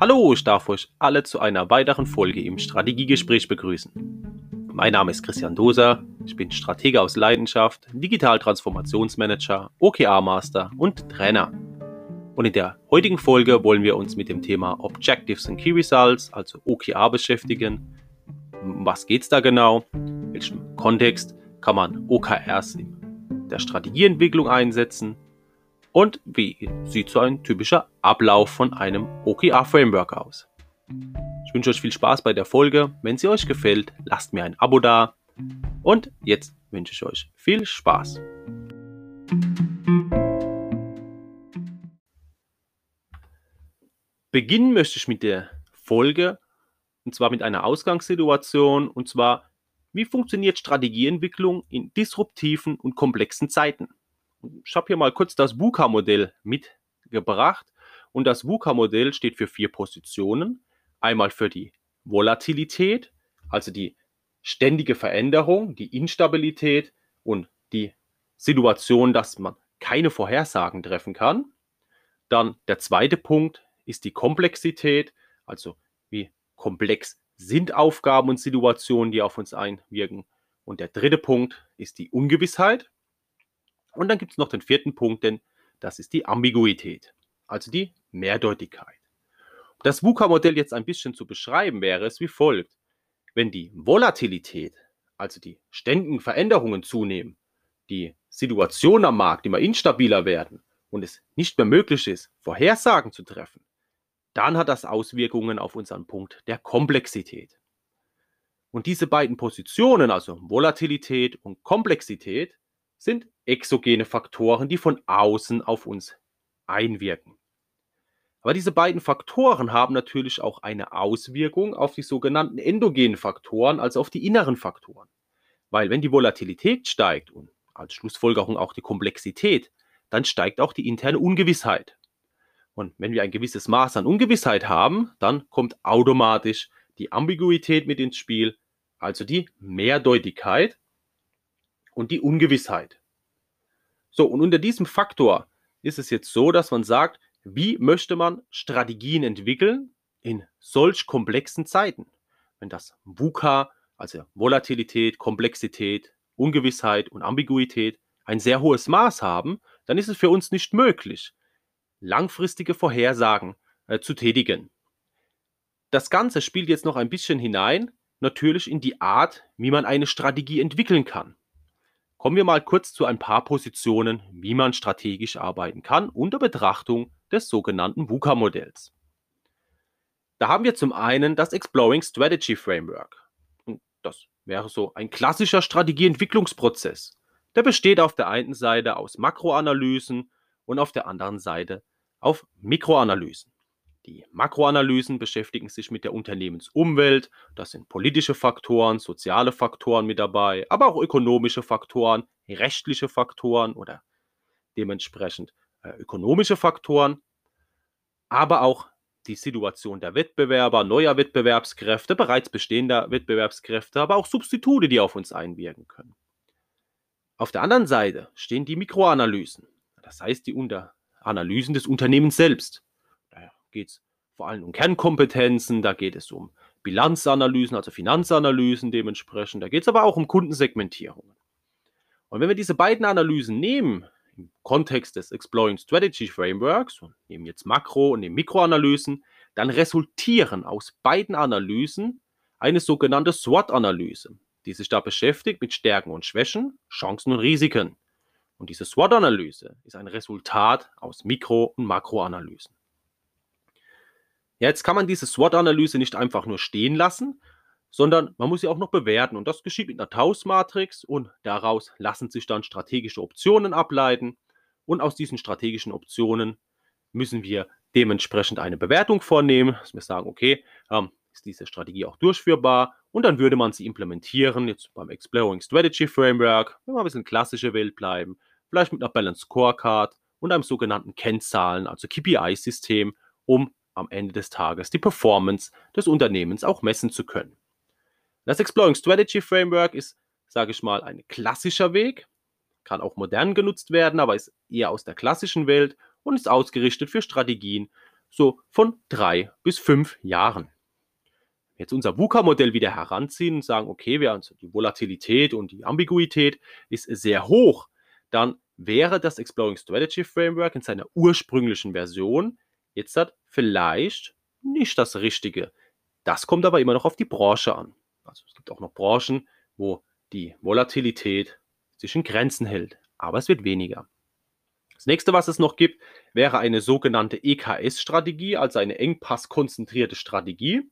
Hallo, ich darf euch alle zu einer weiteren Folge im Strategiegespräch begrüßen. Mein Name ist Christian Doser, ich bin Stratege aus Leidenschaft, Digital-Transformationsmanager, OKR-Master und Trainer. Und in der heutigen Folge wollen wir uns mit dem Thema Objectives and Key Results, also OKR, beschäftigen. Was geht es da genau? In welchem Kontext kann man OKRs in der Strategieentwicklung einsetzen? Und wie sieht so ein typischer Ablauf von einem OKR-Framework aus? Ich wünsche euch viel Spaß bei der Folge. Wenn sie euch gefällt, lasst mir ein Abo da. Und jetzt wünsche ich euch viel Spaß. Beginnen möchte ich mit der Folge und zwar mit einer Ausgangssituation und zwar, wie funktioniert Strategieentwicklung in disruptiven und komplexen Zeiten? Ich habe hier mal kurz das VUCA-Modell mitgebracht. Und das VUCA-Modell steht für vier Positionen. Einmal für die Volatilität, also die ständige Veränderung, die Instabilität und die Situation, dass man keine Vorhersagen treffen kann. Dann der zweite Punkt ist die Komplexität, also wie komplex sind Aufgaben und Situationen, die auf uns einwirken. Und der dritte Punkt ist die Ungewissheit. Und dann gibt es noch den vierten Punkt, denn das ist die Ambiguität, also die Mehrdeutigkeit. Um das VUCA-Modell jetzt ein bisschen zu beschreiben, wäre es wie folgt. Wenn die Volatilität, also die ständigen Veränderungen zunehmen, die Situationen am Markt immer instabiler werden und es nicht mehr möglich ist, Vorhersagen zu treffen, dann hat das Auswirkungen auf unseren Punkt der Komplexität. Und diese beiden Positionen, also Volatilität und Komplexität, sind exogene Faktoren, die von außen auf uns einwirken. Aber diese beiden Faktoren haben natürlich auch eine Auswirkung auf die sogenannten endogenen Faktoren, also auf die inneren Faktoren. Weil wenn die Volatilität steigt und als Schlussfolgerung auch die Komplexität, dann steigt auch die interne Ungewissheit. Und wenn wir ein gewisses Maß an Ungewissheit haben, dann kommt automatisch die Ambiguität mit ins Spiel, also die Mehrdeutigkeit und die Ungewissheit. So, und unter diesem Faktor ist es jetzt so, dass man sagt, wie möchte man Strategien entwickeln in solch komplexen Zeiten? Wenn das VUCA, also Volatilität, Komplexität, Ungewissheit und Ambiguität, ein sehr hohes Maß haben, dann ist es für uns nicht möglich, langfristige Vorhersagen äh, zu tätigen. Das Ganze spielt jetzt noch ein bisschen hinein, natürlich in die Art, wie man eine Strategie entwickeln kann. Kommen wir mal kurz zu ein paar Positionen, wie man strategisch arbeiten kann unter Betrachtung des sogenannten VUCA-Modells. Da haben wir zum einen das Exploring Strategy Framework. das wäre so ein klassischer Strategieentwicklungsprozess. Der besteht auf der einen Seite aus Makroanalysen und auf der anderen Seite auf Mikroanalysen. Die Makroanalysen beschäftigen sich mit der Unternehmensumwelt. Das sind politische Faktoren, soziale Faktoren mit dabei, aber auch ökonomische Faktoren, rechtliche Faktoren oder dementsprechend äh, ökonomische Faktoren, aber auch die Situation der Wettbewerber, neuer Wettbewerbskräfte, bereits bestehender Wettbewerbskräfte, aber auch Substitute, die auf uns einwirken können. Auf der anderen Seite stehen die Mikroanalysen, das heißt die Analysen des Unternehmens selbst geht es vor allem um Kernkompetenzen, da geht es um Bilanzanalysen, also Finanzanalysen dementsprechend, da geht es aber auch um Kundensegmentierungen. Und wenn wir diese beiden Analysen nehmen, im Kontext des Exploring Strategy Frameworks, und nehmen jetzt Makro- und nehmen Mikroanalysen, dann resultieren aus beiden Analysen eine sogenannte SWOT-Analyse, die sich da beschäftigt mit Stärken und Schwächen, Chancen und Risiken. Und diese SWOT-Analyse ist ein Resultat aus Mikro- und Makroanalysen. Ja, jetzt kann man diese SWOT-Analyse nicht einfach nur stehen lassen, sondern man muss sie auch noch bewerten. Und das geschieht mit einer Taus-Matrix und daraus lassen sich dann strategische Optionen ableiten. Und aus diesen strategischen Optionen müssen wir dementsprechend eine Bewertung vornehmen, dass wir sagen, okay, ähm, ist diese Strategie auch durchführbar und dann würde man sie implementieren, jetzt beim Exploring Strategy Framework, wenn wir ein bisschen klassische Welt bleiben, vielleicht mit einer Balance Scorecard und einem sogenannten Kennzahlen, also KPI-System, um am Ende des Tages die Performance des Unternehmens auch messen zu können. Das Exploring Strategy Framework ist, sage ich mal, ein klassischer Weg, kann auch modern genutzt werden, aber ist eher aus der klassischen Welt und ist ausgerichtet für Strategien so von drei bis fünf Jahren. Jetzt unser VUCA-Modell wieder heranziehen und sagen, okay, wir, also die Volatilität und die Ambiguität ist sehr hoch, dann wäre das Exploring Strategy Framework in seiner ursprünglichen Version jetzt hat vielleicht nicht das Richtige. Das kommt aber immer noch auf die Branche an. Also es gibt auch noch Branchen, wo die Volatilität sich in Grenzen hält, aber es wird weniger. Das nächste, was es noch gibt, wäre eine sogenannte EKS-Strategie, also eine engpasskonzentrierte Strategie.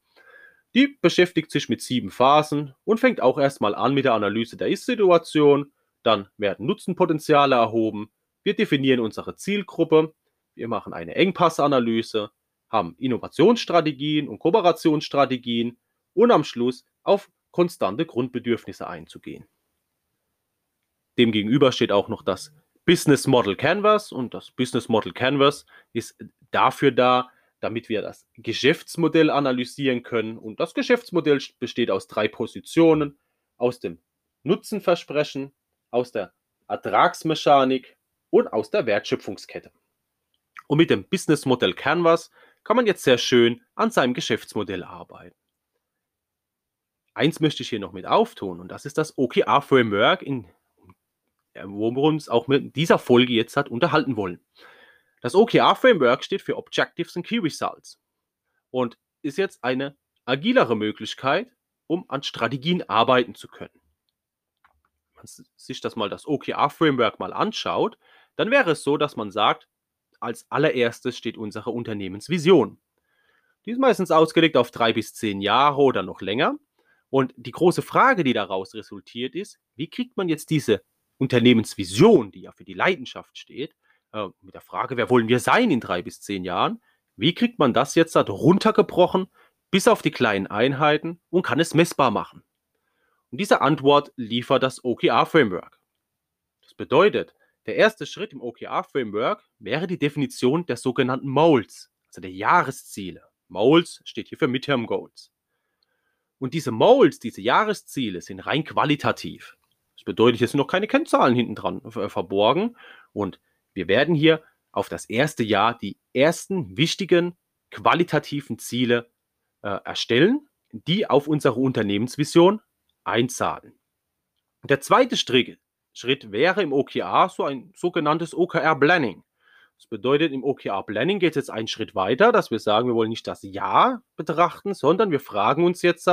Die beschäftigt sich mit sieben Phasen und fängt auch erstmal an mit der Analyse der Ist-Situation. Dann werden Nutzenpotenziale erhoben. Wir definieren unsere Zielgruppe. Wir machen eine Engpassanalyse, haben Innovationsstrategien und Kooperationsstrategien und am Schluss auf konstante Grundbedürfnisse einzugehen. Demgegenüber steht auch noch das Business Model Canvas und das Business Model Canvas ist dafür da, damit wir das Geschäftsmodell analysieren können. Und das Geschäftsmodell besteht aus drei Positionen, aus dem Nutzenversprechen, aus der Ertragsmechanik und aus der Wertschöpfungskette. Und mit dem Business Model Canvas kann man jetzt sehr schön an seinem Geschäftsmodell arbeiten. Eins möchte ich hier noch mit auftun und das ist das OKR Framework, in wo wir uns auch mit dieser Folge jetzt hat unterhalten wollen. Das OKR-Framework steht für Objectives and Key Results und ist jetzt eine agilere Möglichkeit, um an Strategien arbeiten zu können. Wenn man sich das mal das OKR-Framework mal anschaut, dann wäre es so, dass man sagt, als allererstes steht unsere Unternehmensvision. Die ist meistens ausgelegt auf drei bis zehn Jahre oder noch länger. Und die große Frage, die daraus resultiert, ist, wie kriegt man jetzt diese Unternehmensvision, die ja für die Leidenschaft steht, äh, mit der Frage, wer wollen wir sein in drei bis zehn Jahren, wie kriegt man das jetzt halt runtergebrochen bis auf die kleinen Einheiten und kann es messbar machen? Und diese Antwort liefert das OKR-Framework. Das bedeutet, der erste Schritt im OKR-Framework wäre die Definition der sogenannten Moles, also der Jahresziele. Moles steht hier für Midterm Goals. Und diese Moles, diese Jahresziele sind rein qualitativ bedeutet, hier sind noch keine Kennzahlen hinten dran äh, verborgen. Und wir werden hier auf das erste Jahr die ersten wichtigen qualitativen Ziele äh, erstellen, die auf unsere Unternehmensvision einzahlen. Der zweite Schritt, Schritt wäre im OKR so ein sogenanntes OKR-Planning. Das bedeutet, im OKR-Planning geht es jetzt einen Schritt weiter, dass wir sagen, wir wollen nicht das Jahr betrachten, sondern wir fragen uns jetzt,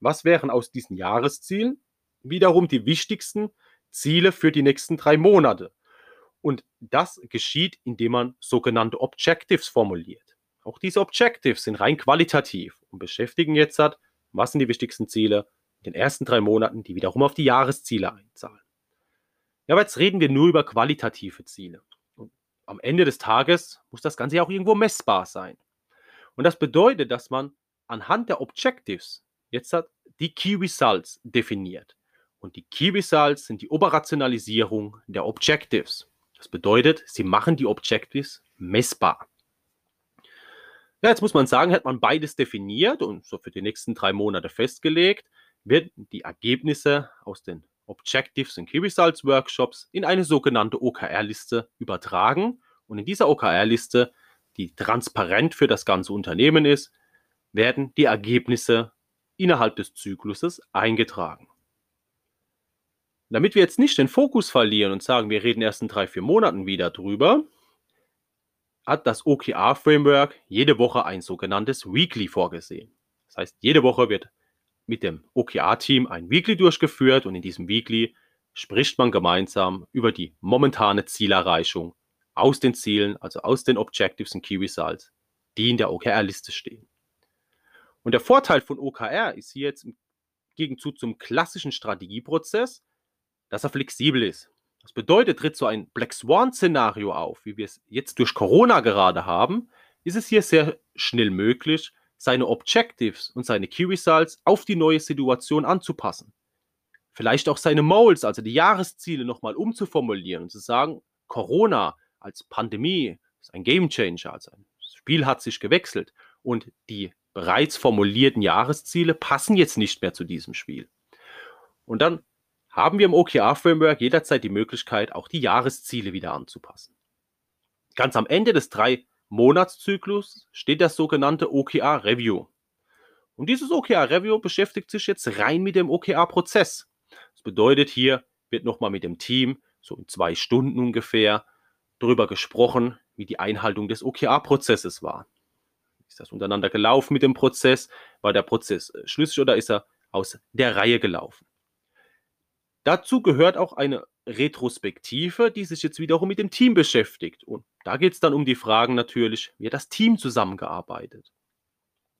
was wären aus diesen Jahreszielen wiederum die wichtigsten Ziele für die nächsten drei Monate. Und das geschieht, indem man sogenannte Objectives formuliert. Auch diese Objectives sind rein qualitativ und beschäftigen jetzt hat, was sind die wichtigsten Ziele in den ersten drei Monaten, die wiederum auf die Jahresziele einzahlen. Ja, aber jetzt reden wir nur über qualitative Ziele. Und am Ende des Tages muss das Ganze ja auch irgendwo messbar sein. Und das bedeutet, dass man anhand der Objectives jetzt hat die Key Results definiert. Und die Key Results sind die Operationalisierung der Objectives. Das bedeutet, sie machen die Objectives messbar. Ja, jetzt muss man sagen, hat man beides definiert und so für die nächsten drei Monate festgelegt, werden die Ergebnisse aus den Objectives Key Results Workshops in eine sogenannte OKR-Liste übertragen. Und in dieser OKR-Liste, die transparent für das ganze Unternehmen ist, werden die Ergebnisse innerhalb des Zykluses eingetragen. Damit wir jetzt nicht den Fokus verlieren und sagen, wir reden erst in drei, vier Monaten wieder drüber, hat das OKR-Framework jede Woche ein sogenanntes Weekly vorgesehen. Das heißt, jede Woche wird mit dem OKR-Team ein Weekly durchgeführt und in diesem Weekly spricht man gemeinsam über die momentane Zielerreichung aus den Zielen, also aus den Objectives und Key Results, die in der OKR-Liste stehen. Und der Vorteil von OKR ist hier jetzt im Gegenzug zum klassischen Strategieprozess, dass er flexibel ist. Das bedeutet, tritt so ein Black Swan-Szenario auf, wie wir es jetzt durch Corona gerade haben, ist es hier sehr schnell möglich, seine Objectives und seine Key Results auf die neue Situation anzupassen. Vielleicht auch seine Moles, also die Jahresziele, nochmal umzuformulieren und zu sagen, Corona als Pandemie ist ein Game Changer, also ein Spiel hat sich gewechselt und die bereits formulierten Jahresziele passen jetzt nicht mehr zu diesem Spiel. Und dann haben wir im OKR-Framework jederzeit die Möglichkeit, auch die Jahresziele wieder anzupassen. Ganz am Ende des drei Monatszyklus steht das sogenannte OKR Review. Und dieses OKR Review beschäftigt sich jetzt rein mit dem OKR Prozess. Das bedeutet, hier wird nochmal mit dem Team, so in zwei Stunden ungefähr, darüber gesprochen, wie die Einhaltung des OKR-Prozesses war. Ist das untereinander gelaufen mit dem Prozess? War der Prozess äh, schlüssig oder ist er aus der Reihe gelaufen? Dazu gehört auch eine Retrospektive, die sich jetzt wiederum mit dem Team beschäftigt. Und da geht es dann um die Fragen natürlich, wie hat das Team zusammengearbeitet?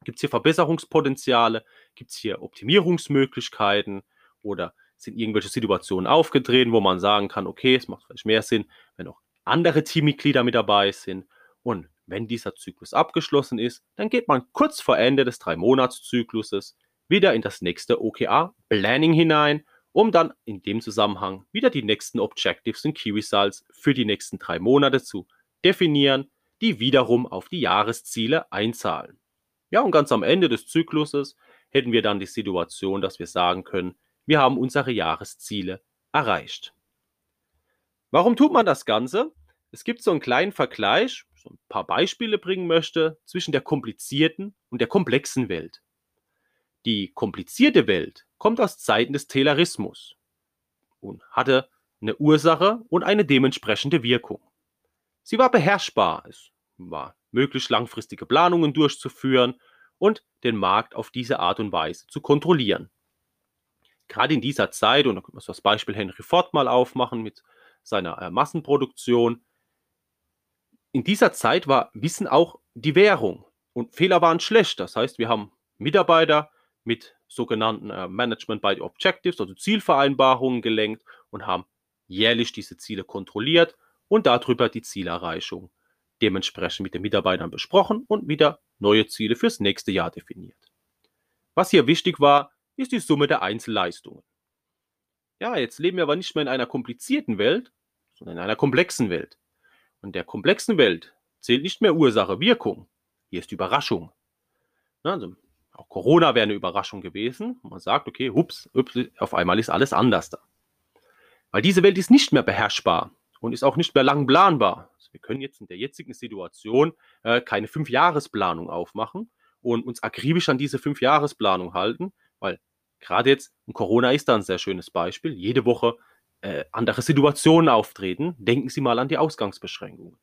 Gibt es hier Verbesserungspotenziale? Gibt es hier Optimierungsmöglichkeiten? Oder sind irgendwelche Situationen aufgetreten, wo man sagen kann, okay, es macht vielleicht mehr Sinn, wenn auch andere Teammitglieder mit dabei sind. Und wenn dieser Zyklus abgeschlossen ist, dann geht man kurz vor Ende des Drei-Monats-Zykluses wieder in das nächste OKR-Planning hinein, um dann in dem Zusammenhang wieder die nächsten Objectives und Key Results für die nächsten drei Monate zu definieren, die wiederum auf die Jahresziele einzahlen. Ja, und ganz am Ende des Zykluses hätten wir dann die Situation, dass wir sagen können, wir haben unsere Jahresziele erreicht. Warum tut man das Ganze? Es gibt so einen kleinen Vergleich, so ein paar Beispiele bringen möchte, zwischen der komplizierten und der komplexen Welt. Die komplizierte Welt kommt aus Zeiten des Taylorismus und hatte eine Ursache und eine dementsprechende Wirkung. Sie war beherrschbar, es war möglich, langfristige Planungen durchzuführen und den Markt auf diese Art und Weise zu kontrollieren. Gerade in dieser Zeit, und da können wir das Beispiel Henry Ford mal aufmachen mit seiner äh, Massenproduktion. In dieser Zeit war Wissen auch die Währung und Fehler waren schlecht. Das heißt, wir haben Mitarbeiter mit sogenannten äh, Management by Objectives, also Zielvereinbarungen gelenkt und haben jährlich diese Ziele kontrolliert und darüber die Zielerreichung dementsprechend mit den Mitarbeitern besprochen und wieder neue Ziele fürs nächste Jahr definiert. Was hier wichtig war, ist die Summe der Einzelleistungen. Ja, jetzt leben wir aber nicht mehr in einer komplizierten Welt, sondern in einer komplexen Welt. Und der komplexen Welt zählt nicht mehr Ursache, Wirkung. Hier ist Überraschung. Also, auch Corona wäre eine Überraschung gewesen. Man sagt, okay, hups, auf einmal ist alles anders da. Weil diese Welt ist nicht mehr beherrschbar und ist auch nicht mehr lang planbar. Also wir können jetzt in der jetzigen Situation äh, keine Fünfjahresplanung aufmachen und uns akribisch an diese Fünfjahresplanung halten, weil gerade jetzt, und Corona ist da ein sehr schönes Beispiel, jede Woche äh, andere Situationen auftreten. Denken Sie mal an die Ausgangsbeschränkungen.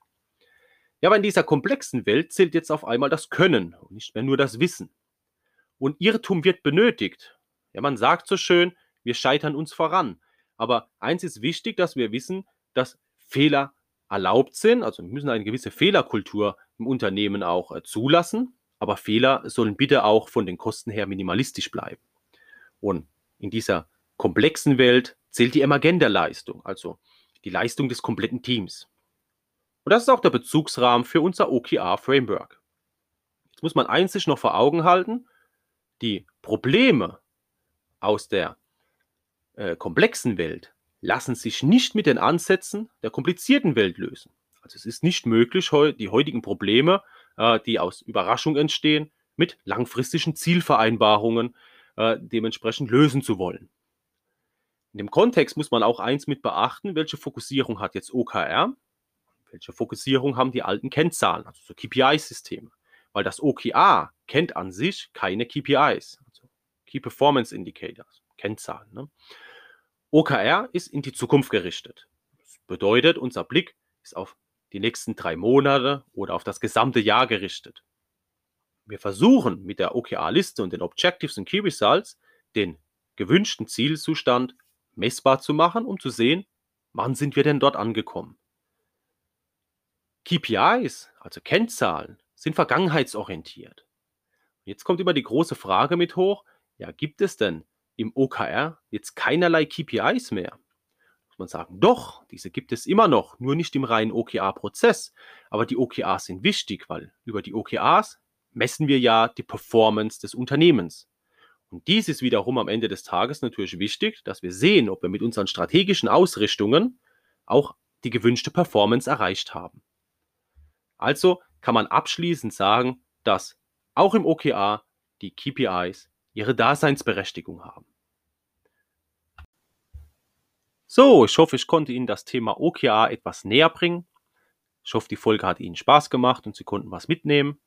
Ja, aber in dieser komplexen Welt zählt jetzt auf einmal das Können und nicht mehr nur das Wissen. Und Irrtum wird benötigt. Ja, man sagt so schön, wir scheitern uns voran. Aber eins ist wichtig, dass wir wissen, dass Fehler erlaubt sind. Also wir müssen eine gewisse Fehlerkultur im Unternehmen auch äh, zulassen. Aber Fehler sollen bitte auch von den Kosten her minimalistisch bleiben. Und in dieser komplexen Welt zählt die Emergender-Leistung, also die Leistung des kompletten Teams. Und das ist auch der Bezugsrahmen für unser OKR-Framework. Jetzt muss man eins sich noch vor Augen halten, die Probleme aus der äh, komplexen Welt lassen sich nicht mit den Ansätzen der komplizierten Welt lösen. Also es ist nicht möglich, die heutigen Probleme, äh, die aus Überraschung entstehen, mit langfristigen Zielvereinbarungen äh, dementsprechend lösen zu wollen. In dem Kontext muss man auch eins mit beachten, welche Fokussierung hat jetzt OKR, welche Fokussierung haben die alten Kennzahlen, also so KPI-Systeme. Weil das OKR kennt an sich keine KPIs, also Key Performance Indicators, Kennzahlen. Ne? OKR ist in die Zukunft gerichtet. Das bedeutet, unser Blick ist auf die nächsten drei Monate oder auf das gesamte Jahr gerichtet. Wir versuchen mit der OKR-Liste und den Objectives und Key Results den gewünschten Zielzustand messbar zu machen, um zu sehen, wann sind wir denn dort angekommen. KPIs, also Kennzahlen, sind vergangenheitsorientiert. Jetzt kommt immer die große Frage mit hoch, ja, gibt es denn im OKR jetzt keinerlei KPIs mehr? Muss man sagen, doch, diese gibt es immer noch, nur nicht im reinen OKR-Prozess. Aber die OKRs sind wichtig, weil über die OKRs messen wir ja die Performance des Unternehmens. Und dies ist wiederum am Ende des Tages natürlich wichtig, dass wir sehen, ob wir mit unseren strategischen Ausrichtungen auch die gewünschte Performance erreicht haben. Also kann man abschließend sagen, dass auch im OKR die KPIs ihre Daseinsberechtigung haben. So, ich hoffe, ich konnte Ihnen das Thema OKR etwas näher bringen. Ich hoffe, die Folge hat Ihnen Spaß gemacht und Sie konnten was mitnehmen.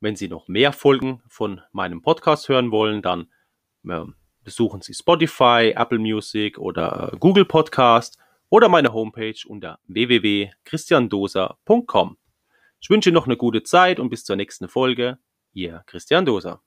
Wenn Sie noch mehr Folgen von meinem Podcast hören wollen, dann äh, besuchen Sie Spotify, Apple Music oder äh, Google Podcast oder meine Homepage unter www.christiandoser.com. Ich wünsche noch eine gute Zeit und bis zur nächsten Folge. Ihr Christian Doser.